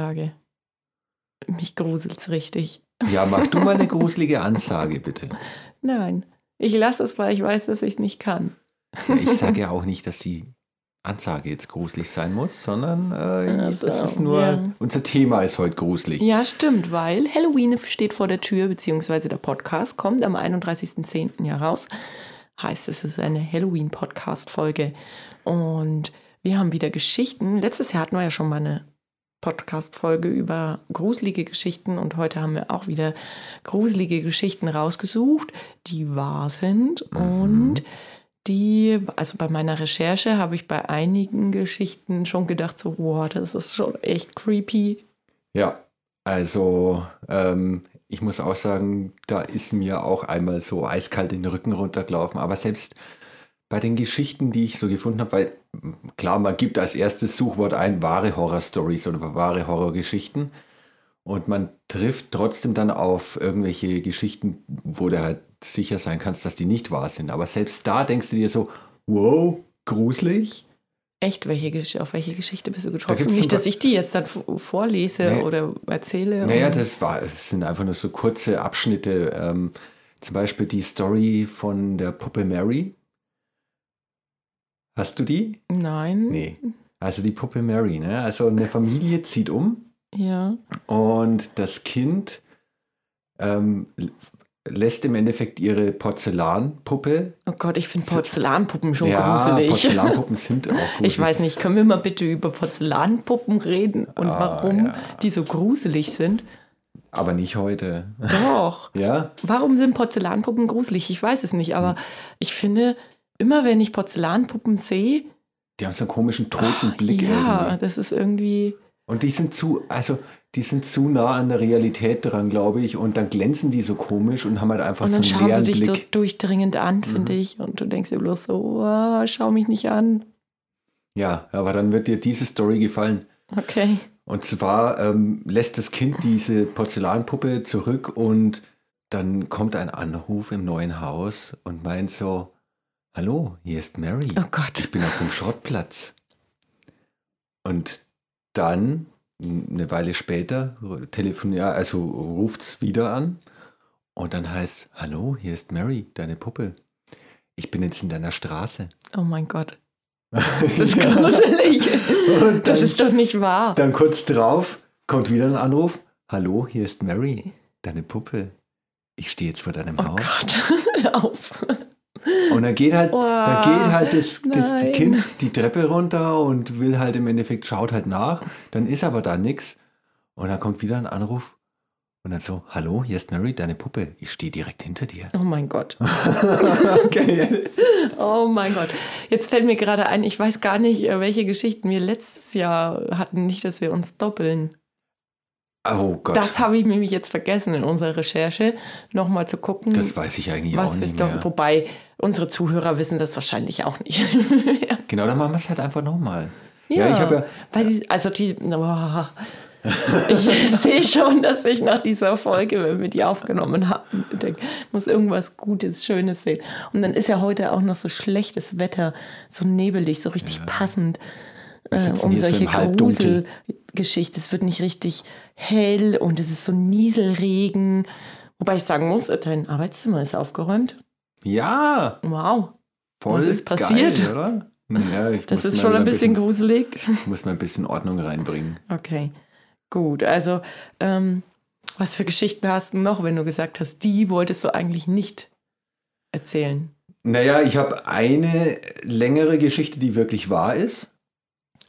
Ansage. Mich gruselt's richtig. Ja, mach du mal eine gruselige Ansage, bitte. Nein, ich lasse es, weil ich weiß, dass ich es nicht kann. Ja, ich sage ja auch nicht, dass die Ansage jetzt gruselig sein muss, sondern äh, so, das ist nur, ja. unser Thema ist heute gruselig. Ja, stimmt, weil Halloween steht vor der Tür, beziehungsweise der Podcast kommt am 31.10. ja raus. Heißt, es ist eine Halloween-Podcast-Folge. Und wir haben wieder Geschichten. Letztes Jahr hatten wir ja schon mal eine Podcast-Folge über gruselige Geschichten und heute haben wir auch wieder gruselige Geschichten rausgesucht, die wahr sind Mhm. und die, also bei meiner Recherche habe ich bei einigen Geschichten schon gedacht, so, wow, das ist schon echt creepy. Ja, also ähm, ich muss auch sagen, da ist mir auch einmal so eiskalt den Rücken runtergelaufen. Aber selbst bei den Geschichten, die ich so gefunden habe, weil klar, man gibt als erstes Suchwort ein wahre Horror-Stories oder wahre Horrorgeschichten. Und man trifft trotzdem dann auf irgendwelche Geschichten, wo du halt sicher sein kannst, dass die nicht wahr sind. Aber selbst da denkst du dir so, wow, gruselig. Echt, welche, Gesch- auf welche Geschichte bist du getroffen? gibt's Nicht, dass ich die jetzt dann vorlese Nee. oder erzähle. Naja, das, war, das sind einfach nur so kurze Abschnitte. Ähm, zum Beispiel die Story von der Puppe Mary. Hast du die? Nein. Nee. Also die Puppe Mary, ne? Also eine Familie zieht um Ja. und das Kind ähm, lässt im Endeffekt ihre Porzellanpuppe. Oh Gott, ich finde Porzellanpuppen schon ja, gruselig. Porzellanpuppen sind auch gruselig. Ich weiß nicht, können wir mal bitte über Porzellanpuppen reden und Ah, warum ja. die so gruselig sind? Aber nicht heute. Doch. Ja? Warum sind Porzellanpuppen gruselig? Ich weiß es nicht, aber ich finde, immer wenn ich Porzellanpuppen sehe, Die haben so einen komischen toten Blick Ah, ja, irgendwie. das ist irgendwie. Und die sind zu, also die sind zu nah an der Realität dran, glaube ich. Und dann glänzen die so komisch und haben halt einfach Und so dann einen schauen leeren sie dich so Blick. Mhm. durchdringend an, finde ich. Und du denkst dir bloß so, wow, schau mich nicht an. Ja, aber dann wird dir diese Story gefallen. Okay. Und zwar ähm, lässt das Kind diese Porzellanpuppe zurück und dann kommt ein Anruf im neuen Haus und meint so, hallo, hier ist Mary. Oh Gott. Ich bin auf dem Schrottplatz. Und dann, eine Weile später, telefoniert, also ruft es wieder an. Und dann heißt, hallo, hier ist Mary, deine Puppe. Ich bin jetzt in deiner Straße. Oh mein Gott. Das ist gruselig. Und Das dann- ist doch nicht wahr. Dann kurz drauf kommt wieder ein Anruf. Hallo, hier ist Mary, deine Puppe. Ich stehe jetzt vor deinem Oh Haus. Gott. Hör auf. Und dann geht halt, Wow, dann geht halt das, das nein. Kind die Treppe runter und will halt im Endeffekt, schaut halt nach. Dann ist aber da nichts. Und dann kommt wieder ein Anruf. Und dann so, hallo, hier ist Mary, deine Puppe. Ich stehe direkt hinter dir. Oh mein Gott. okay. Oh mein Gott. Jetzt fällt mir gerade ein, ich weiß gar nicht, äh, welche Geschichten wir letztes Jahr hatten. Nicht, dass wir uns doppeln. Oh Gott. Das habe ich nämlich jetzt vergessen in unserer Recherche, nochmal zu gucken. Das weiß ich eigentlich auch nicht doch, mehr. wobei unsere Zuhörer wissen das wahrscheinlich auch nicht. Genau, dann machen wir es halt einfach nochmal. ja, Ja, ich habe ja, Weil die, also die, oh, ich sehe schon, dass ich nach dieser Folge, wenn wir die aufgenommen haben, denke, muss irgendwas Gutes, Schönes sehen. Und dann ist ja heute auch noch so schlechtes Wetter, so nebelig, so richtig passend. Äh, um so solche. Gruselgeschichten. Es wird nicht richtig hell und es ist so Nieselregen. Wobei ich sagen muss, dein Arbeitszimmer ist aufgeräumt. ja, Wow. voll Was ist passiert? Geil, oder? Ja, ich Das ist schon ein bisschen gruselig. muss mal ein bisschen Ordnung reinbringen. Okay, gut. Also, ähm, was für Geschichten hast du noch, wenn du gesagt hast, die wolltest du eigentlich nicht erzählen? Naja, ich habe eine längere Geschichte, die wirklich wahr ist.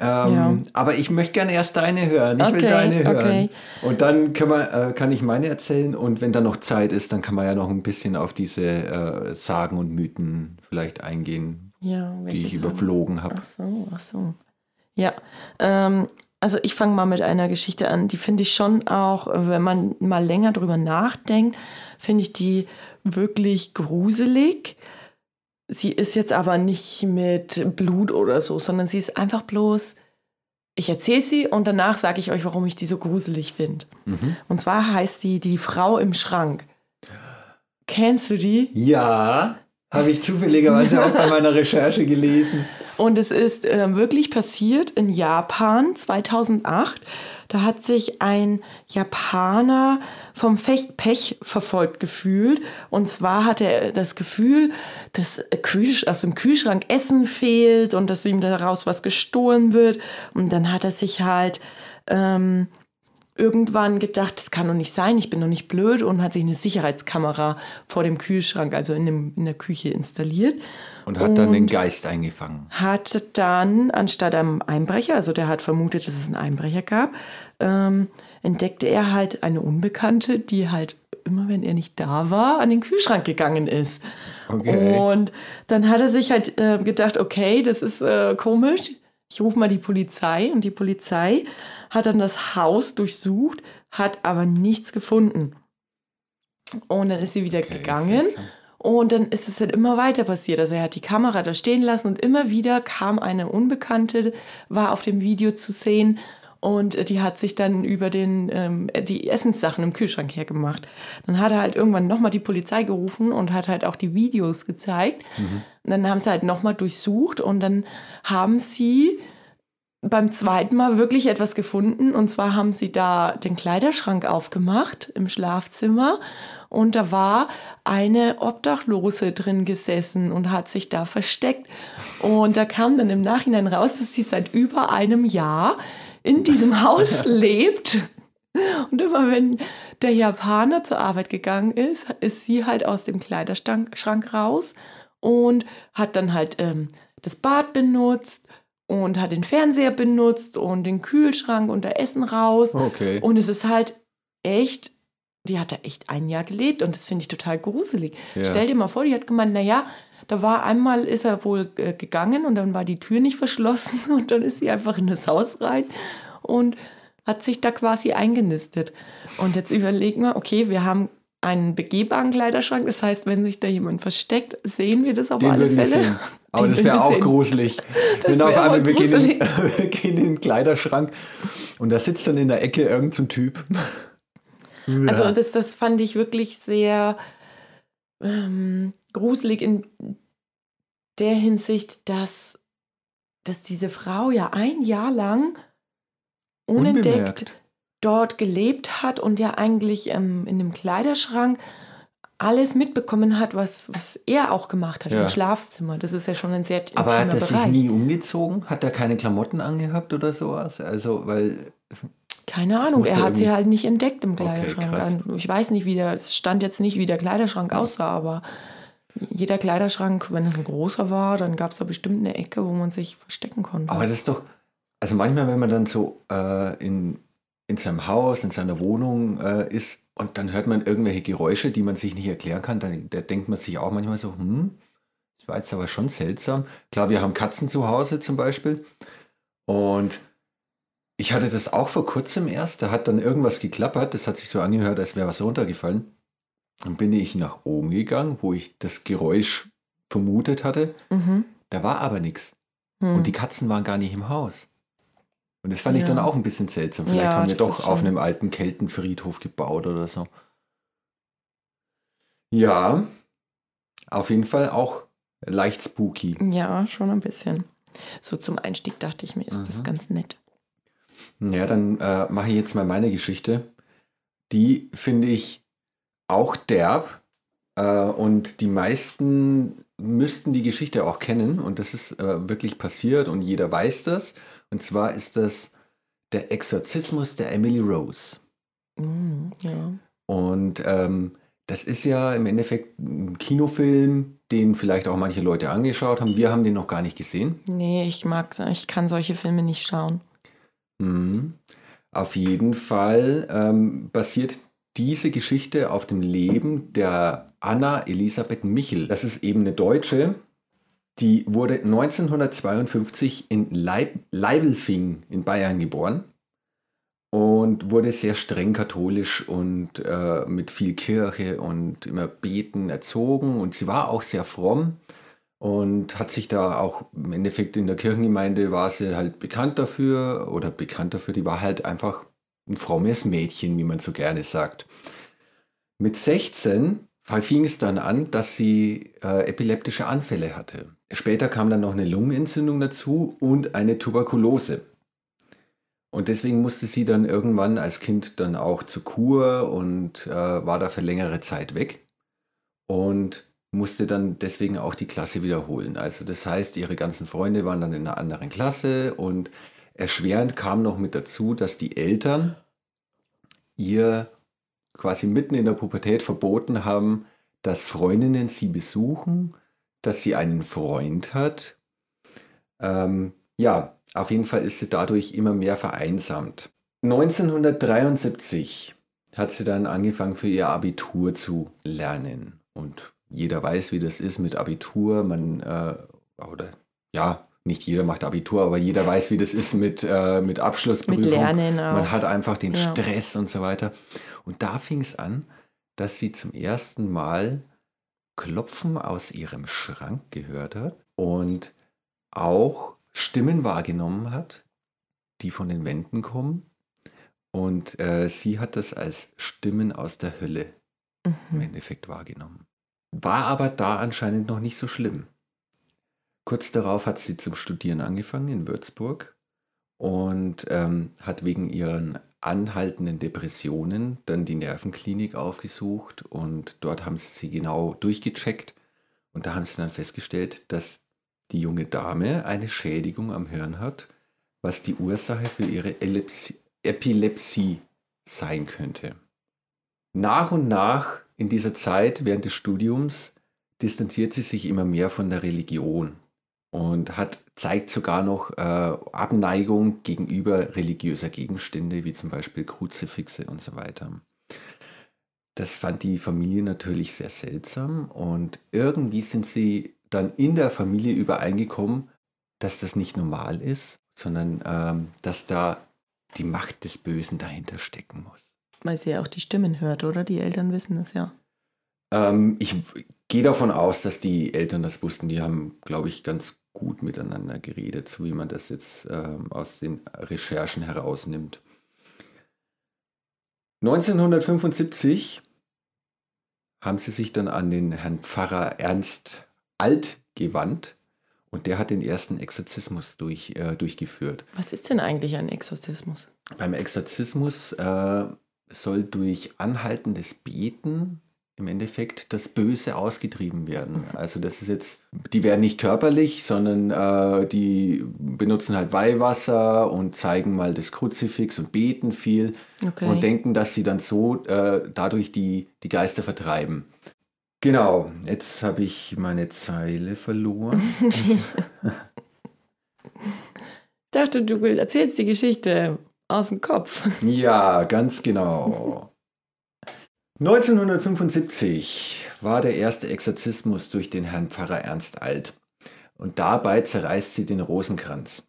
Ähm, Ja. Aber ich möchte gerne erst deine hören. Ich will Okay, deine hören. okay. Und dann kann, man, äh, kann ich meine erzählen. Und wenn dann noch Zeit ist, dann kann man ja noch ein bisschen auf diese äh, Sagen und Mythen vielleicht eingehen, Ja, die ich überflogen habe. Ach so, ach so. Ja, ähm, also ich fange mal mit einer Geschichte an. Die finde ich schon auch, äh, wenn man mal länger drüber nachdenkt, finde ich die wirklich gruselig. Sie ist jetzt aber nicht mit Blut oder so, sondern sie ist einfach bloß, ich erzähle sie und danach sage ich euch, warum ich die so gruselig finde. Mhm. Und zwar heißt die Die Frau im Schrank. Kennst du die? Ja, habe ich zufälligerweise auch bei meiner Recherche gelesen. Und es ist äh, wirklich passiert in Japan 2008. Da hat sich ein Japaner vom Fech Pech verfolgt gefühlt. Und zwar hat er das Gefühl, dass aus dem Kühlschrank Essen fehlt und dass ihm daraus was gestohlen wird. Und dann hat er sich halt ähm, irgendwann gedacht, das kann doch nicht sein, ich bin doch nicht blöd und hat sich eine Sicherheitskamera vor dem Kühlschrank, also in, dem, in der Küche installiert. Und hat dann den Geist eingefangen. Hat dann, anstatt einem Einbrecher, also der hat vermutet, dass es einen Einbrecher gab, ähm, entdeckte er halt eine Unbekannte, die halt immer, wenn er nicht da war, an den Kühlschrank gegangen ist. Okay. Und dann hat er sich halt äh, gedacht, okay, das ist äh, komisch, ich rufe mal die Polizei und die Polizei hat dann das Haus durchsucht, hat aber nichts gefunden. Und dann ist sie wieder okay, gegangen. Und dann ist es halt immer weiter passiert. Also er hat die Kamera da stehen lassen und immer wieder kam eine Unbekannte, war auf dem Video zu sehen und die hat sich dann über den, ähm, die Essenssachen im Kühlschrank hergemacht. Dann hat er halt irgendwann nochmal die Polizei gerufen und hat halt auch die Videos gezeigt. Mhm. Und dann haben sie halt nochmal durchsucht und dann haben sie beim zweiten Mal wirklich etwas gefunden. Und zwar haben sie da den Kleiderschrank aufgemacht im Schlafzimmer. Und da war eine Obdachlose drin gesessen und hat sich da versteckt. Und da kam dann im Nachhinein raus, dass sie seit über einem Jahr in diesem Haus lebt. Und immer wenn der Japaner zur Arbeit gegangen ist, ist sie halt aus dem Kleiderschrank raus und hat dann halt ähm, das Bad benutzt und hat den Fernseher benutzt und den Kühlschrank und da Essen raus. Okay. Und es ist halt echt, die hat da echt ein Jahr gelebt und das finde ich total gruselig. Ja. Stell dir mal vor, die hat gemeint, naja, da war einmal, ist er wohl äh, gegangen und dann war die Tür nicht verschlossen und dann ist sie einfach in das Haus rein und hat sich da quasi eingenistet. Und jetzt überlegen wir, okay, wir haben einen begehbaren Kleiderschrank. Das heißt, wenn sich da jemand versteckt, sehen wir das auf Den alle Fälle. Sehen. Aber Den das wäre auch gruselig. Das wenn auf einmal wir gehen, in, wir gehen in den Kleiderschrank und da sitzt dann in der Ecke irgendein so Typ. Also das, das fand ich wirklich sehr ähm, gruselig in der Hinsicht, dass, dass diese Frau ja ein Jahr lang unentdeckt Unbemerkt dort gelebt hat und ja eigentlich ähm, in dem Kleiderschrank alles mitbekommen hat, was, was er auch gemacht hat ja. im Schlafzimmer. Das ist ja schon ein sehr Aber hat er sich nie umgezogen? Hat er keine Klamotten angehabt oder sowas? Also, weil. Keine Ahnung, er hat sie halt nicht entdeckt im Kleiderschrank. Okay, ich weiß nicht, wie der, es stand jetzt nicht, wie der Kleiderschrank aussah, aber jeder Kleiderschrank, wenn es ein großer war, dann gab es da bestimmt eine Ecke, wo man sich verstecken konnte. Aber das ist doch, also manchmal, wenn man dann so äh, in in seinem Haus, in seiner Wohnung äh, ist und dann hört man irgendwelche Geräusche, die man sich nicht erklären kann, dann da denkt man sich auch manchmal so, hm, das war jetzt aber schon seltsam. Klar, wir haben Katzen zu Hause zum Beispiel und ich hatte das auch vor kurzem erst, da hat dann irgendwas geklappert, das hat sich so angehört, als wäre was runtergefallen. Dann bin ich nach oben gegangen, wo ich das Geräusch vermutet hatte. Mhm. Da war aber nichts. Mhm. Und die Katzen waren gar nicht im Haus. Und das fand ja. ich dann auch ein bisschen seltsam. Vielleicht ja, haben wir doch auf einem alten Keltenfriedhof gebaut oder so. Ja, auf jeden Fall auch leicht spooky. Ja, schon ein bisschen. So zum Einstieg dachte ich mir, ist mhm. das ganz nett. Ja, dann äh, mache ich jetzt mal meine Geschichte. Die finde ich auch derb. Äh, und die meisten müssten die Geschichte auch kennen. Und das ist äh, wirklich passiert und jeder weiß das. Und zwar ist das der Exorzismus der Emily Rose. Mm, ja. Und ähm, das ist ja im Endeffekt ein Kinofilm, den vielleicht auch manche Leute angeschaut haben. Wir haben den noch gar nicht gesehen. Nee, ich mag ich kann solche Filme nicht schauen. Mhm. Auf jeden Fall ähm, basiert diese Geschichte auf dem Leben der Anna Elisabeth Michel. Das ist eben eine Deutsche, die wurde 1952 in Leib Leibelfing in Bayern geboren und wurde sehr streng katholisch und äh, mit viel Kirche und immer Beten erzogen. Und sie war auch sehr fromm und hat sich da auch im Endeffekt in der Kirchengemeinde war sie halt bekannt dafür oder bekannt dafür, die war halt einfach ein frommes Mädchen, wie man so gerne sagt. Mit 16 fing es dann an, dass sie äh, epileptische Anfälle hatte. später kam dann noch eine Lungenentzündung dazu und eine Tuberkulose. Und deswegen musste sie dann irgendwann als Kind dann auch zur Kur und äh, war da für längere Zeit weg und musste dann deswegen auch die Klasse wiederholen. Also das heißt, ihre ganzen Freunde waren dann in einer anderen Klasse und erschwerend kam noch mit dazu, dass die Eltern ihr quasi mitten in der Pubertät verboten haben, dass Freundinnen sie besuchen, dass sie einen Freund hat. Ähm, ja, auf jeden Fall ist sie dadurch immer mehr vereinsamt. 1973 hat sie dann angefangen für ihr Abitur zu lernen. Und jeder weiß, wie das ist mit Abitur. Man, äh, oder ja, nicht jeder macht Abitur, aber jeder weiß, wie das ist mit, äh, mit Abschlussprüfung. Mit Lernen auch. Man hat einfach den ja. Stress und so weiter. Und da fing es an, dass sie zum ersten Mal Klopfen aus ihrem Schrank gehört hat und auch Stimmen wahrgenommen hat, die von den Wänden kommen. Und äh, sie hat das als Stimmen aus der Hölle mhm. im Endeffekt wahrgenommen. War aber da anscheinend noch nicht so schlimm. Kurz darauf hat sie zum Studieren angefangen in Würzburg und ähm, hat wegen ihren anhaltenden Depressionen dann die Nervenklinik aufgesucht und dort haben sie sie genau durchgecheckt und da haben sie dann festgestellt, dass die junge Dame eine Schädigung am Hirn hat, was die Ursache für ihre Epilepsie, Epilepsie sein könnte. Nach und nach in dieser Zeit während des Studiums distanziert sie sich immer mehr von der Religion und hat, zeigt sogar noch äh, Abneigung gegenüber religiöser Gegenstände, wie zum Beispiel Kruzifixe und so weiter. Das fand die Familie natürlich sehr seltsam und irgendwie sind sie dann in der Familie übereingekommen, dass das nicht normal ist, sondern ähm, dass da die Macht des Bösen dahinter stecken muss. Weil sie ja auch die Stimmen hört, oder? Die Eltern wissen das ja. Ähm, ich gehe davon aus, dass die Eltern das wussten. Die haben, glaube ich, ganz gut miteinander geredet, so wie man das jetzt ähm, aus den Recherchen herausnimmt. 1975 haben sie sich dann an den Herrn Pfarrer Ernst Alt gewandt und der hat den ersten Exorzismus durch, äh, durchgeführt. Was ist denn eigentlich ein Exorzismus? Beim Exorzismus äh, soll durch anhaltendes Beten im Endeffekt das Böse ausgetrieben werden. Mhm. Also das ist jetzt, die werden nicht körperlich, sondern äh, die benutzen halt Weihwasser und zeigen mal das Kruzifix und beten viel okay. und denken, dass sie dann so äh, dadurch die, die Geister vertreiben. Genau, jetzt habe ich meine Zeile verloren. ich dachte, du erzählst die Geschichte aus dem Kopf. Ja, ganz genau. 1975 war der erste Exorzismus durch den Herrn Pfarrer Ernst Alt. Und dabei zerreißt sie den Rosenkranz.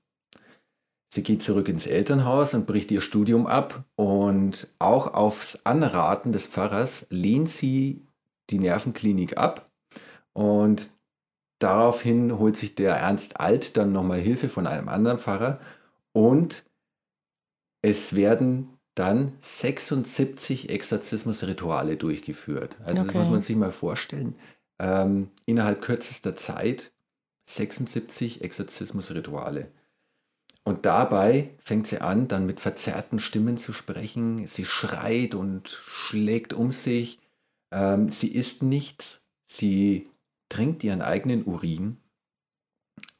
Sie geht zurück ins Elternhaus und bricht ihr Studium ab. Und auch aufs Anraten des Pfarrers lehnt sie die Nervenklinik ab. Und daraufhin holt sich der Ernst Alt dann nochmal Hilfe von einem anderen Pfarrer. Und es werden dann 76 Exorzismusrituale durchgeführt. Also okay. das muss man sich mal vorstellen. Ähm, innerhalb kürzester Zeit 76 Exorzismusrituale. Und dabei fängt sie an, dann mit verzerrten Stimmen zu sprechen. Sie schreit und schlägt um sich. Ähm, sie isst nichts. Sie trinkt ihren eigenen Urin.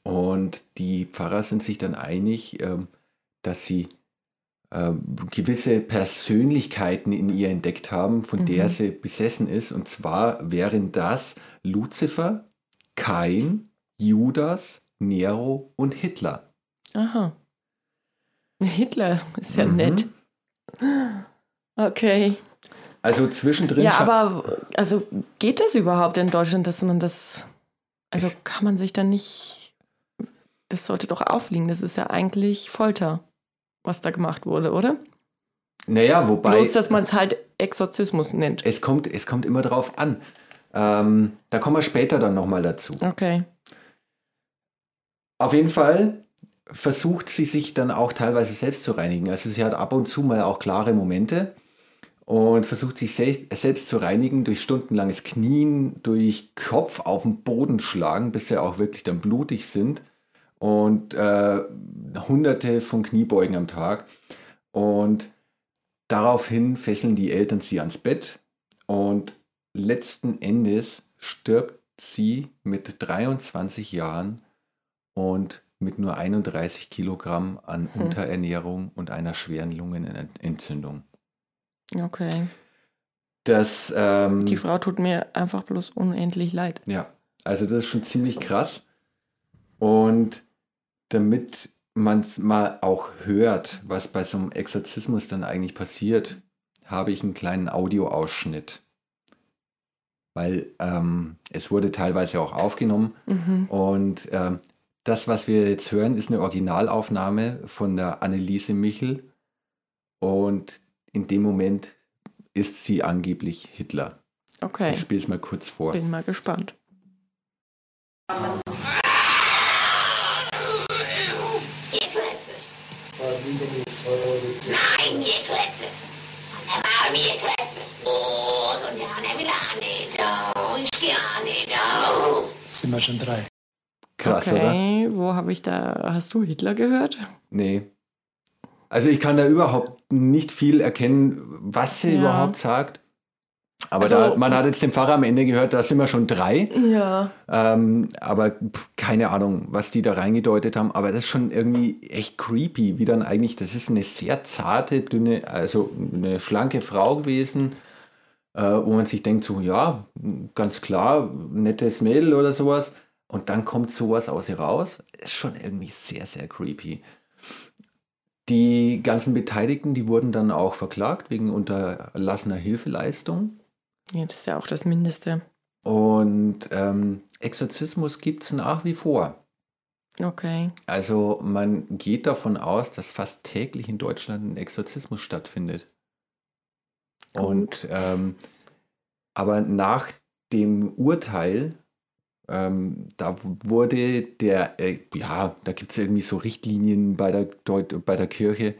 Und die Pfarrer sind sich dann einig, ähm, dass sie gewisse Persönlichkeiten in ihr entdeckt haben, von mhm. der sie besessen ist. Und zwar wären das Luzifer, Kain, Judas, Nero und Hitler. Aha. Hitler ist ja mhm. nett. Okay. Also zwischendrin. Ja, aber also geht das überhaupt in Deutschland, dass man das. Also kann man sich dann nicht. Das sollte doch aufliegen. Das ist ja eigentlich Folter was da gemacht wurde, oder? Naja, wobei. Bloß, dass man es halt Exorzismus nennt. Es kommt, es kommt immer drauf an. Ähm, da kommen wir später dann nochmal dazu. Okay. Auf jeden Fall versucht sie sich dann auch teilweise selbst zu reinigen. Also sie hat ab und zu mal auch klare Momente. und versucht sich selbst, selbst zu reinigen durch stundenlanges Knien, durch Kopf auf den Boden schlagen, bis sie auch wirklich dann blutig sind und äh, hunderte von Kniebeugen am Tag. Und daraufhin fesseln die Eltern sie ans Bett und letzten Endes stirbt sie mit 23 Jahren und mit nur 31 Kilogramm an hm. Unterernährung und einer schweren Lungenentzündung. Okay. Das, ähm, Die Frau tut mir einfach bloß unendlich leid. Ja, also das ist schon ziemlich krass. Und damit man es mal auch hört, was bei so einem Exorzismus dann eigentlich passiert, habe ich einen kleinen Audioausschnitt. Weil ähm, es wurde teilweise auch aufgenommen. Mhm. Und ähm, das, was wir jetzt hören, ist eine Originalaufnahme von der Anneliese Michel. Und in dem Moment ist sie angeblich Hitler. Okay. Ich spiele es mal kurz vor. Bin mal gespannt. Nein, ihr Klötze! Und ihr Klötze! Oh, und ja, will auch nicht. Oh, ich gehe auch nicht. Oh. Sind wir schon drei. Krass, okay, oder? wo habe ich da. Hast du Hitler gehört? Nee. Also ich kann da überhaupt nicht viel erkennen, was sie ja. überhaupt sagt. Aber also, da, man hat jetzt den Pfarrer am Ende gehört, da sind wir schon drei. Ja. Ähm, aber pff, keine Ahnung, was die da reingedeutet haben. Aber das ist schon irgendwie echt creepy, wie dann eigentlich, das ist eine sehr zarte, dünne, also eine schlanke Frau gewesen, äh, wo man sich denkt, so, ja, ganz klar, nettes Mädel oder sowas. Und dann kommt sowas aus ihr raus. Ist schon irgendwie sehr, sehr creepy. Die ganzen Beteiligten, die wurden dann auch verklagt wegen unterlassener Hilfeleistung. Ja, das ist ja auch das Mindeste. Und ähm, Exorzismus gibt es nach wie vor. Okay. Also man geht davon aus, dass fast täglich in Deutschland ein Exorzismus stattfindet. Gut. Und ähm, aber nach dem Urteil, ähm, da wurde der, äh, ja, da gibt es irgendwie so Richtlinien bei der, Deut bei der Kirche,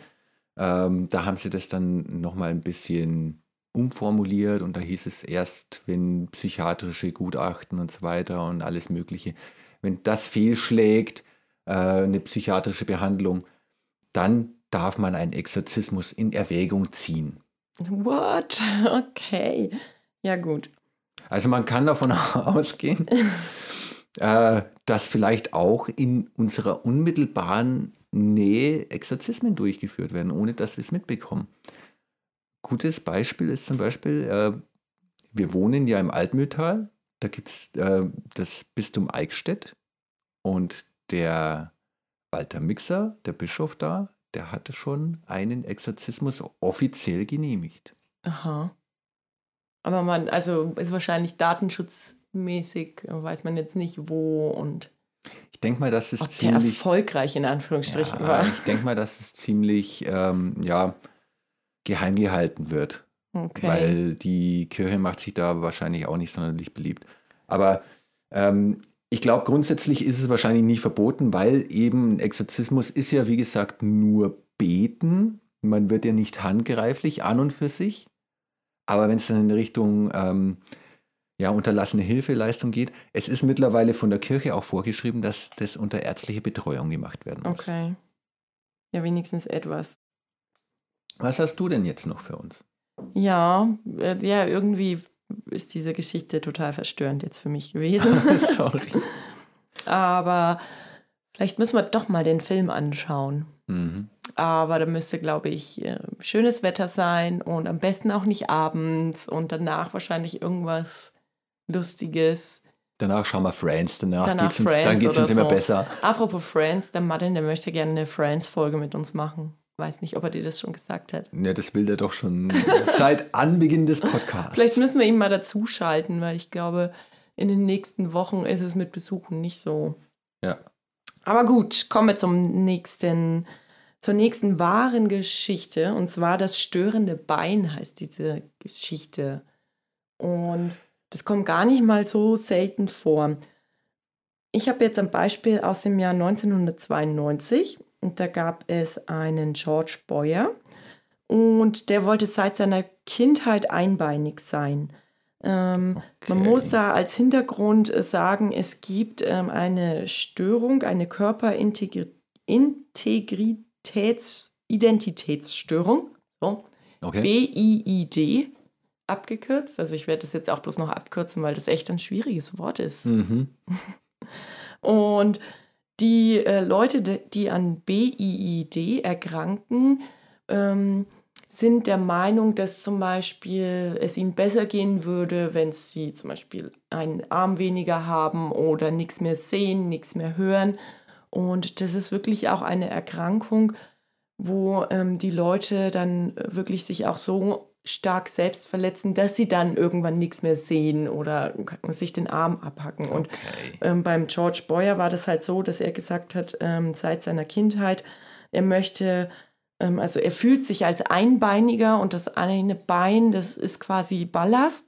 ähm, da haben sie das dann nochmal ein bisschen umformuliert und da hieß es erst, wenn psychiatrische Gutachten und so weiter und alles Mögliche, wenn das fehlschlägt, äh, eine psychiatrische Behandlung, dann darf man einen Exorzismus in Erwägung ziehen. What? Okay. Ja, gut. Also man kann davon ausgehen, äh, dass vielleicht auch in unserer unmittelbaren Nähe Exorzismen durchgeführt werden, ohne dass wir es mitbekommen gutes Beispiel ist zum Beispiel, äh, wir wohnen ja im Altmühltal, da gibt es äh, das Bistum Eichstätt und der Walter Mixer, der Bischof da, der hatte schon einen Exorzismus offiziell genehmigt. Aha. Aber man, also ist wahrscheinlich datenschutzmäßig, weiß man jetzt nicht wo und. Ich denke mal, dass es ziemlich. Erfolgreich in Anführungsstrichen ja, war. Ich denke mal, dass es ziemlich, ähm, ja, geheim gehalten wird. Okay. Weil die Kirche macht sich da wahrscheinlich auch nicht sonderlich beliebt. Aber ähm, ich glaube, grundsätzlich ist es wahrscheinlich nie verboten, weil eben Exorzismus ist ja, wie gesagt, nur beten. Man wird ja nicht handgreiflich an und für sich. Aber wenn es dann in Richtung ähm, ja, unterlassene Hilfeleistung geht, es ist mittlerweile von der Kirche auch vorgeschrieben, dass das unter ärztlicher Betreuung gemacht werden muss. Okay. Ja, wenigstens etwas. Was hast du denn jetzt noch für uns? Ja, äh, ja, irgendwie ist diese Geschichte total verstörend jetzt für mich gewesen. Sorry. Aber vielleicht müssen wir doch mal den Film anschauen. Mhm. Aber da müsste, glaube ich, äh, schönes Wetter sein und am besten auch nicht abends und danach wahrscheinlich irgendwas Lustiges. Danach schauen wir Friends, danach, danach geht's uns, dann geht es uns immer besser. Apropos Friends, der Martin, der möchte gerne eine Friends-Folge mit uns machen weiß nicht, ob er dir das schon gesagt hat. Ja, das will er doch schon seit Anbeginn des Podcasts. Vielleicht müssen wir ihn mal dazuschalten, weil ich glaube, in den nächsten Wochen ist es mit Besuchen nicht so. Ja. Aber gut, kommen wir zum nächsten, zur nächsten wahren Geschichte. Und zwar das störende Bein heißt diese Geschichte. Und das kommt gar nicht mal so selten vor. Ich habe jetzt ein Beispiel aus dem Jahr 1992 und da gab es einen George Boyer. und der wollte seit seiner Kindheit einbeinig sein. Ähm, Okay. Man muss da als Hintergrund äh, sagen, es gibt ähm, eine Störung, eine Körperintegritäts-Identitätsstörung. So, Okay. BIID abgekürzt. Also ich werde das jetzt auch bloß noch abkürzen, weil das echt ein schwieriges Wort ist. Mhm. Und die äh, Leute, die- an BIID erkranken, ähm, sind der Meinung, dass zum Beispiel es ihnen besser gehen würde, wenn sie zum Beispiel einen Arm weniger haben oder nichts mehr sehen, nichts mehr hören. Und das ist wirklich auch eine Erkrankung, wo ähm, die Leute dann äh, wirklich sich auch so stark selbst verletzen, dass sie dann irgendwann nichts mehr sehen oder sich den Arm abhacken. Und Okay. ähm, beim George Boyer war das halt so, dass er gesagt hat, ähm, seit seiner Kindheit, er möchte, ähm, also er fühlt sich als Einbeiniger und das eine Bein, das ist quasi Ballast.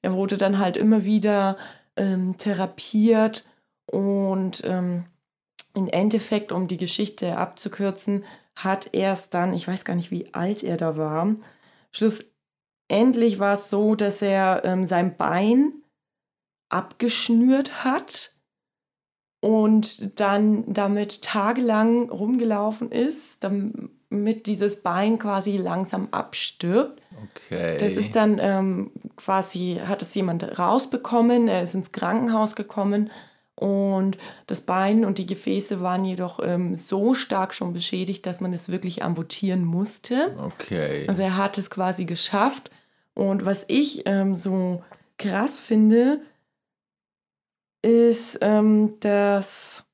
Er wurde dann halt immer wieder ähm, therapiert und ähm, im Endeffekt, um die Geschichte abzukürzen, hat er es dann, ich weiß gar nicht, wie alt er da war, schlussendlich war es so, dass er ähm, sein Bein abgeschnürt hat und dann damit tagelang rumgelaufen ist, damit dieses Bein quasi langsam abstirbt. Okay. Das ist dann ähm, quasi, hat es jemand rausbekommen, er ist ins Krankenhaus gekommen und das Bein und die Gefäße waren jedoch ähm, so stark schon beschädigt, dass man es wirklich amputieren musste. okay. Also er hat es quasi geschafft. Und was ich ähm, so krass finde, ist, ähm, dass,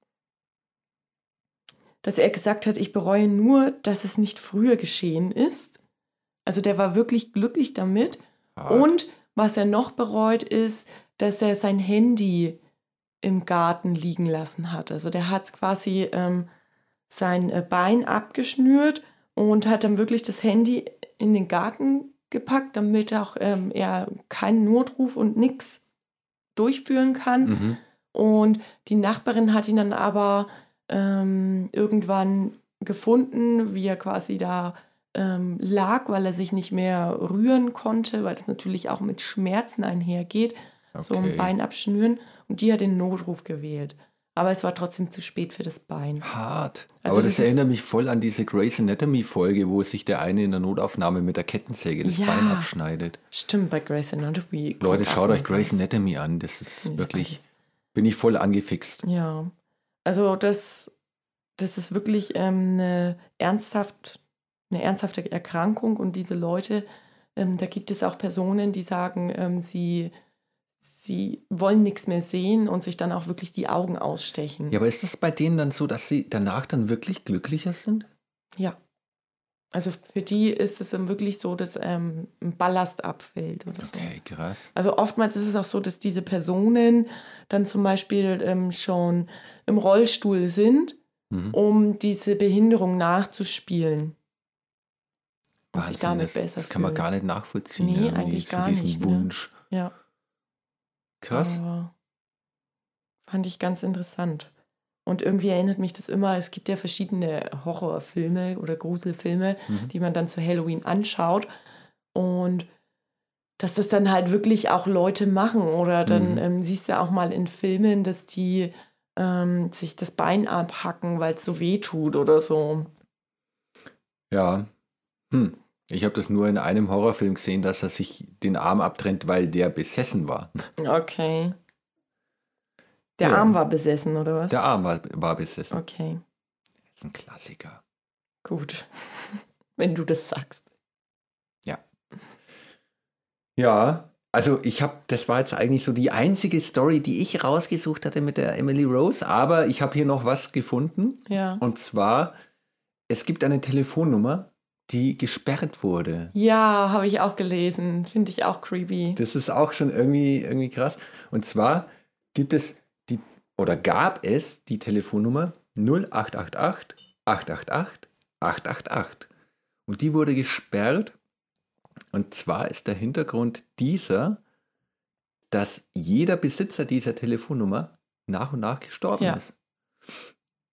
dass er gesagt hat, ich bereue nur, dass es nicht früher geschehen ist. Also der war wirklich glücklich damit. Hart. Und was er noch bereut, ist, dass er sein Handy im Garten liegen lassen hat. Also der hat quasi ähm, sein äh, Bein abgeschnürt und hat dann wirklich das Handy in den Garten gepackt, damit auch ähm, er keinen Notruf und nichts durchführen kann. Mhm. Und die Nachbarin hat ihn dann aber ähm, irgendwann gefunden, wie er quasi da ähm, lag, weil er sich nicht mehr rühren konnte, weil das natürlich auch mit Schmerzen einhergeht, so Okay. ein Bein abschnüren. Und die hat den Notruf gewählt. Aber es war trotzdem zu spät für das Bein. Hart. Also Aber das erinnert mich voll an diese Grey's Anatomy-Folge, wo sich der eine in der Notaufnahme mit der Kettensäge das Ja. Bein abschneidet. Stimmt, bei Grey's Anatomy. Leute, schaut euch Grey's raus. Anatomy an. Das ist Ja, wirklich, bin ich voll angefixt. Ja, also das, das ist wirklich ähm, eine, ernsthaft, eine ernsthafte Erkrankung und diese Leute, ähm, da gibt es auch Personen, die sagen, ähm, sie, sie wollen nichts mehr sehen und sich dann auch wirklich die Augen ausstechen. Ja, aber ist das bei denen dann so, dass sie danach dann wirklich glücklicher sind? Ja. Also für die ist es dann wirklich so, dass ähm, ein Ballast abfällt oder so. Okay, krass. Also oftmals ist es auch so, dass diese Personen dann zum Beispiel ähm, schon im Rollstuhl sind Mhm. um diese Behinderung nachzuspielen. Und sich Wahnsinn, damit das, besser das kann man fühlen. gar nicht nachvollziehen. Nee, irgendwie, eigentlich gar diesen nicht, ne? Wunsch. Ja. Krass. Aber fand ich ganz interessant. Und irgendwie erinnert mich das immer, es gibt ja verschiedene Horrorfilme oder Gruselfilme, Mhm. die man dann zu Halloween anschaut. Und dass das dann halt wirklich auch Leute machen. Oder dann Mhm. ähm, siehst du auch mal in Filmen, dass die ähm, sich das Bein abhacken, weil es so weh tut oder so. Ja. Hm. Ich habe das nur in einem Horrorfilm gesehen, dass er sich den Arm abtrennt, weil der besessen war. Okay. Der Ja. Arm war besessen, oder was? Der Arm war, war besessen. Okay, Das ist ein Klassiker. gut. Wenn du das sagst. Ja, also ich habe, das war jetzt eigentlich so die einzige Story, die ich rausgesucht hatte mit der Emily Rose, aber ich habe hier noch was gefunden. Ja. Und zwar, es gibt eine Telefonnummer, die gesperrt wurde. Ja, habe ich auch gelesen. Finde ich auch creepy. Das ist auch schon irgendwie, irgendwie krass. Und zwar gibt es die, oder gab es die Telefonnummer 0888 888 888. Und die wurde gesperrt. Und zwar ist der Hintergrund dieser, dass jeder Besitzer dieser Telefonnummer nach und nach gestorben Ja. ist.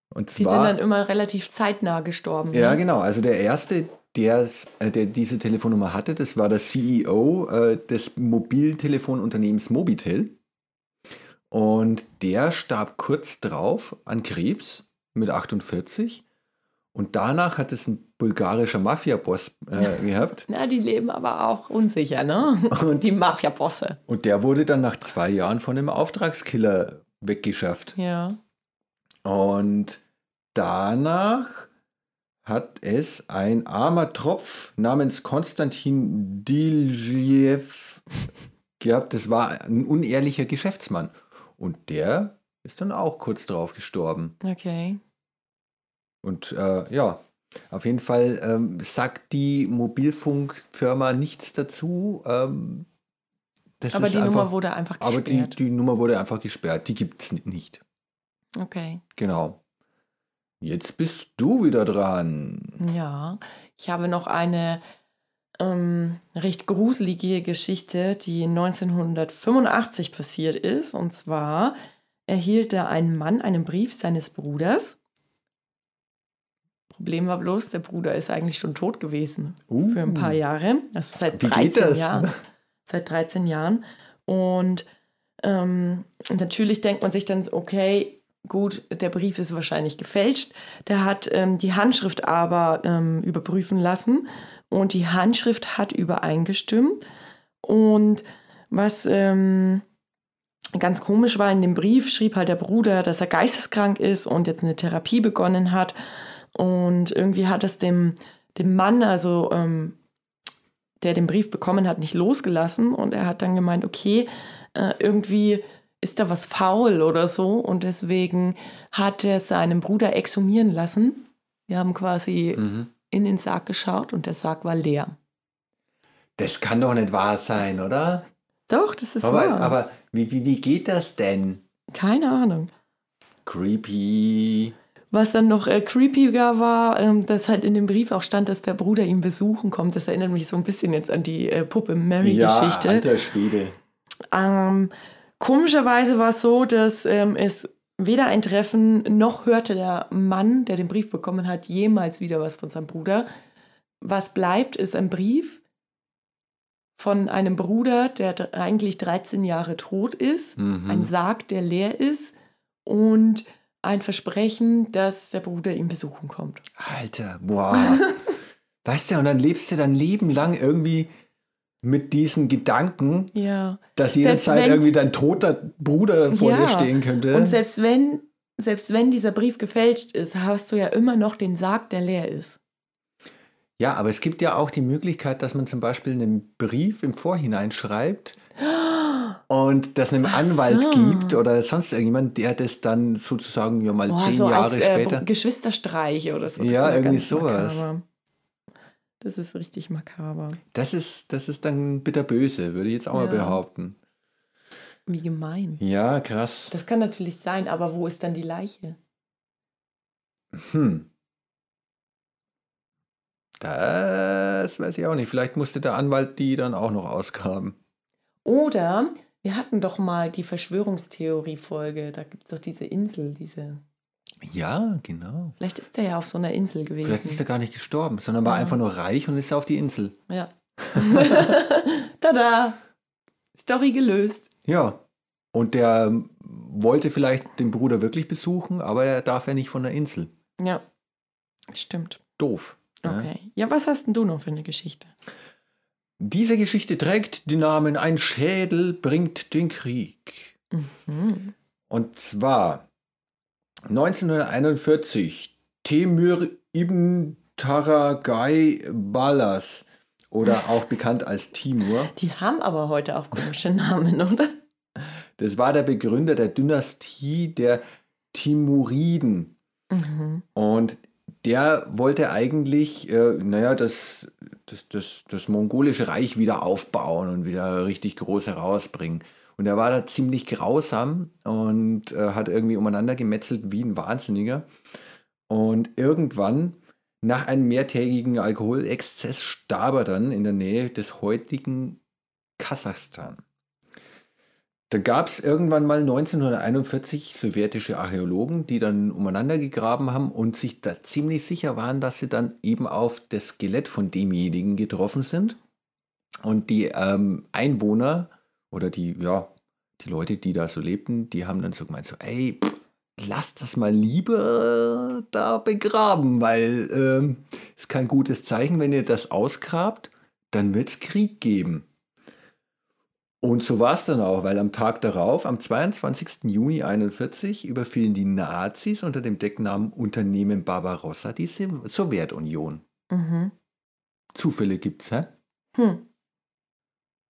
Und Die sind dann immer relativ zeitnah gestorben. Ja, ne? genau. Also der erste, der's, äh, der diese Telefonnummer hatte, das war der CEO äh, des Mobiltelefonunternehmens Mobitel. Und der starb kurz drauf an Krebs mit 48. Und danach hat es ein bulgarischer Mafia-Boss äh, gehabt. Na, die leben aber auch unsicher, ne? Und, Die Mafia-Bosse. und der wurde dann nach zwei Jahren von einem Auftragskiller weggeschafft. Ja. Und danach hat es ein armer Tropf namens Konstantin Diljiev gehabt. Das war ein unehrlicher Geschäftsmann. Und der ist dann auch kurz darauf gestorben. Okay. Und äh, ja, auf jeden Fall ähm, sagt die Mobilfunkfirma nichts dazu. Ähm, Aber die einfach, Nummer wurde einfach aber die, gesperrt. die Nummer wurde einfach gesperrt. Die gibt es nicht. Okay. Genau. Jetzt bist du wieder dran. Ja. Ich habe noch eine ähm, recht gruselige Geschichte, die 1985 passiert ist. Und zwar erhielt da ein Mann einen Brief seines Bruders. Problem war bloß, der Bruder ist eigentlich schon tot gewesen Uh, für ein paar Jahre. Also seit Wie 13 geht das? Jahren. Seit 13 Jahren. Und ähm, natürlich denkt man sich dann, okay, gut, der Brief ist wahrscheinlich gefälscht. Der hat ähm, die Handschrift aber ähm, überprüfen lassen und die Handschrift hat übereingestimmt. Und was ähm, ganz komisch war, in dem Brief schrieb halt der Bruder, dass er geisteskrank ist und jetzt eine Therapie begonnen hat. Und irgendwie hat es dem, dem Mann, also ähm, der den Brief bekommen hat, nicht losgelassen. Und er hat dann gemeint, okay, äh, irgendwie ist da was faul oder so. Und deswegen hat er seinen Bruder exhumieren lassen. Wir haben quasi Mhm. in den Sarg geschaut und der Sarg war leer. Das kann doch nicht wahr sein, oder? Doch, das ist aber wahr. aber wie, wie, wie geht das denn? Keine Ahnung. Creepy. Was dann noch äh, creepiger war, ähm, dass halt in dem Brief auch stand, dass der Bruder ihn besuchen kommt. Das erinnert mich so ein bisschen jetzt an die äh, Puppe Ja, Mary-Geschichte. alter Schwede. Ähm, komischerweise war es so, dass ähm, es weder ein Treffen noch hörte der Mann, der den Brief bekommen hat, jemals wieder was von seinem Bruder. Was bleibt, ist ein Brief von einem Bruder, der eigentlich 13 Jahre tot ist, Mhm. ein Sarg, der leer ist und ein Versprechen, dass der Bruder ihn besuchen kommt. Alter, boah. weißt du, und dann lebst du dein Leben lang irgendwie mit diesen Gedanken, Ja. dass jederzeit wenn- irgendwie dein toter Bruder vor Ja, dir stehen könnte. Und selbst wenn, selbst wenn dieser Brief gefälscht ist, hast du ja immer noch den Sarg, der leer ist. Ja, aber es gibt ja auch die Möglichkeit, dass man zum Beispiel einen Brief im Vorhinein schreibt und das einem Ach Anwalt so. gibt oder sonst irgendjemand, der das dann sozusagen ja mal Boah, zehn so Jahre als äh, später. Geschwisterstreiche oder so. Ja, irgendwie sowas. Makaber. Das ist richtig makaber. Das ist, das ist dann bitterböse, würde ich jetzt auch mal Ja. behaupten. Wie gemein. Ja, krass. Das kann natürlich sein, aber wo ist dann die Leiche? Hm. Das weiß ich auch nicht. Vielleicht musste der Anwalt die dann auch noch ausgraben. Oder wir hatten doch mal die Verschwörungstheorie-Folge. Da gibt es doch diese Insel, diese. Ja, genau. Vielleicht ist der ja auf so einer Insel gewesen. Vielleicht ist er gar nicht gestorben, sondern war Ja. einfach nur reich und ist auf die Insel. Ja. Tada! Story gelöst. Ja. Und der wollte vielleicht den Bruder wirklich besuchen, aber er darf ja nicht von der Insel. Ja. Stimmt. Doof. ne? Okay. Ja, was hast denn du noch für eine Geschichte? Diese Geschichte trägt den Namen Ein Schädel bringt den Krieg. Mhm. Und zwar 1941 Temür ibn Taragai Balas oder auch bekannt als Timur. Die haben aber heute auch komische Namen, oder? Das war der Begründer der Dynastie der Timuriden. Mhm. Und der wollte eigentlich, äh, naja, das, das, das, das mongolische Reich wieder aufbauen und wieder richtig groß herausbringen. Und er war da ziemlich grausam und äh, hat irgendwie umeinander gemetzelt wie ein Wahnsinniger. Und irgendwann, nach einem mehrtägigen Alkoholexzess, starb er dann in der Nähe des heutigen Kasachstan. Dann gab es irgendwann mal 1941 sowjetische Archäologen, die dann umeinander gegraben haben und sich da ziemlich sicher waren, dass sie dann eben auf das Skelett von demjenigen getroffen sind. Und die ähm, Einwohner oder die, ja, die Leute, die da so lebten, die haben dann so gemeint, so, ey, pff, lasst das mal lieber da begraben, weil ähm, ist kein gutes Zeichen, wenn ihr das ausgrabt, dann wird es Krieg geben. Und so war es dann auch, weil am Tag darauf, am 22. Juni 1941, überfielen die Nazis unter dem Decknamen Unternehmen Barbarossa die Sowjetunion. Mhm. Zufälle gibt's, hä? Hm.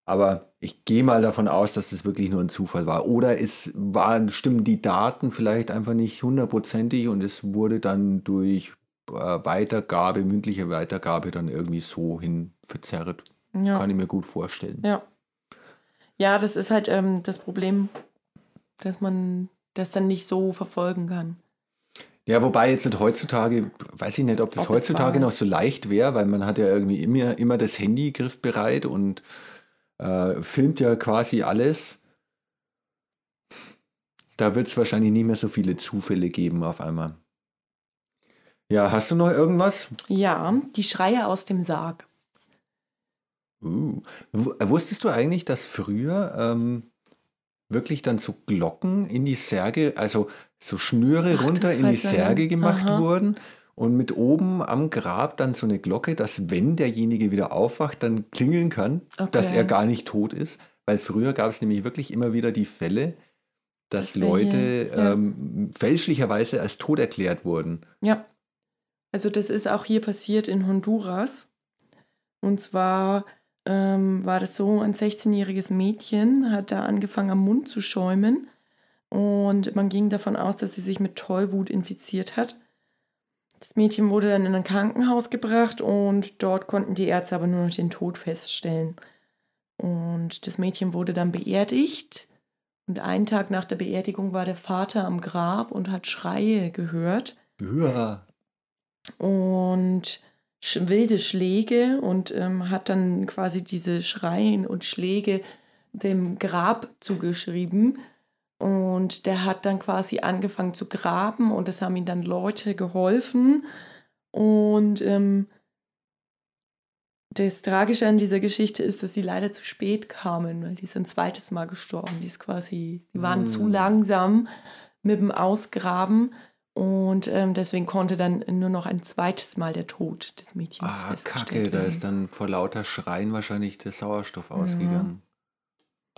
Aber ich gehe mal davon aus, dass das wirklich nur ein Zufall war. Oder es waren, stimmen die Daten vielleicht einfach nicht hundertprozentig und es wurde dann durch äh, Weitergabe, mündliche Weitergabe dann irgendwie so hin verzerrt. Ja. Kann ich mir gut vorstellen. Ja. Ja, das ist halt ähm, das Problem, dass man das dann nicht so verfolgen kann. Ja, wobei jetzt nicht heutzutage, weiß ich nicht, ob das Ob heutzutage noch so leicht wäre, weil man hat ja irgendwie immer, immer das Handy griffbereit und äh, filmt ja quasi alles. Da wird es wahrscheinlich nicht mehr so viele Zufälle geben auf einmal. Ja, hast du noch irgendwas? Ja, die Schreie aus dem Sarg. Uh. W- Wusstest du eigentlich, dass früher ähm, wirklich dann so Glocken in die Särge, also so Schnüre Ach, runter in die Särge gemacht Aha. wurden und mit oben am Grab dann so eine Glocke, dass wenn derjenige wieder aufwacht, dann klingeln kann, dass Okay. er gar nicht tot ist? Weil früher gab es nämlich wirklich immer wieder die Fälle, dass Dass welche- Leute ja. ähm, fälschlicherweise als tot erklärt wurden. Ja. Also das ist auch hier passiert in Honduras. Und zwar ähm, war das so, ein 16-jähriges Mädchen hat da angefangen am Mund zu schäumen. Und man ging davon aus, dass sie sich mit Tollwut infiziert hat. Das Mädchen wurde dann in ein Krankenhaus gebracht und dort konnten die Ärzte aber nur noch den Tod feststellen. Und das Mädchen wurde dann beerdigt. Und einen Tag nach der Beerdigung war der Vater am Grab und hat Schreie gehört Ja. und wilde Schläge und ähm, hat dann quasi diese Schreien und Schläge dem Grab zugeschrieben. Und der hat dann quasi angefangen zu graben und es haben ihm dann Leute geholfen. Und ähm, das Tragische an dieser Geschichte ist, dass sie leider zu spät kamen, weil die ist ein zweites Mal gestorben. Die ist quasi, die waren Mm. zu langsam mit dem Ausgraben und ähm, deswegen konnte dann nur noch ein zweites Mal der Tod des Mädchens Ah, Kacke, da ist dann vor lauter Schreien wahrscheinlich der Sauerstoff ausgegangen.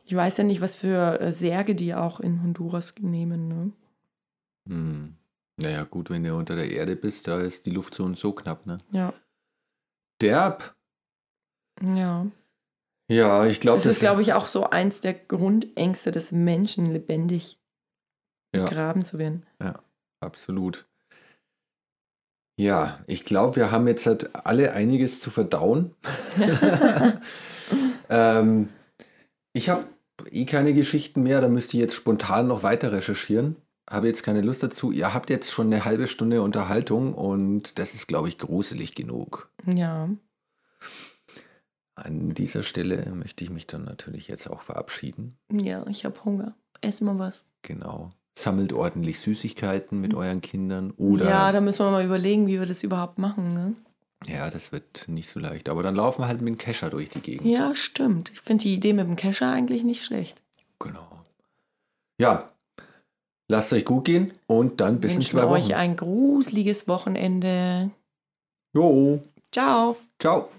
Ich weiß ja nicht, was für äh, Särge die auch in Honduras nehmen. Ne? Hm. Naja, gut, wenn du unter der Erde bist, da ist die Luft so und so knapp, ne? Ja, Derb. ja. Ja, ich glaube, Das ist, glaube ich, auch so eins der Grundängste des Menschen, lebendig Ja. begraben zu werden. Absolut. Ja, ich glaube, wir haben jetzt halt alle einiges zu verdauen. ähm, ich habe eh keine Geschichten mehr, da müsste ich jetzt spontan noch weiter recherchieren. Habe jetzt keine Lust dazu. Ihr habt jetzt schon eine halbe Stunde Unterhaltung und das ist, glaube ich, gruselig genug. ja. An dieser Stelle möchte ich mich dann natürlich jetzt auch verabschieden. Ja, ich habe Hunger. Ess mal was. Genau. Sammelt ordentlich Süßigkeiten mit euren Kindern oder Ja, da müssen wir mal überlegen, wie wir das überhaupt machen. Ne? Ja, das wird nicht so leicht. Aber dann laufen wir halt mit dem Kescher durch die Gegend. Ja, stimmt. Ich finde die Idee mit dem Kescher eigentlich nicht schlecht. Genau. Ja, lasst euch gut gehen und dann bis in Wünschen zwei Wochen. euch ein gruseliges Wochenende. Jo, Ciao. ciao.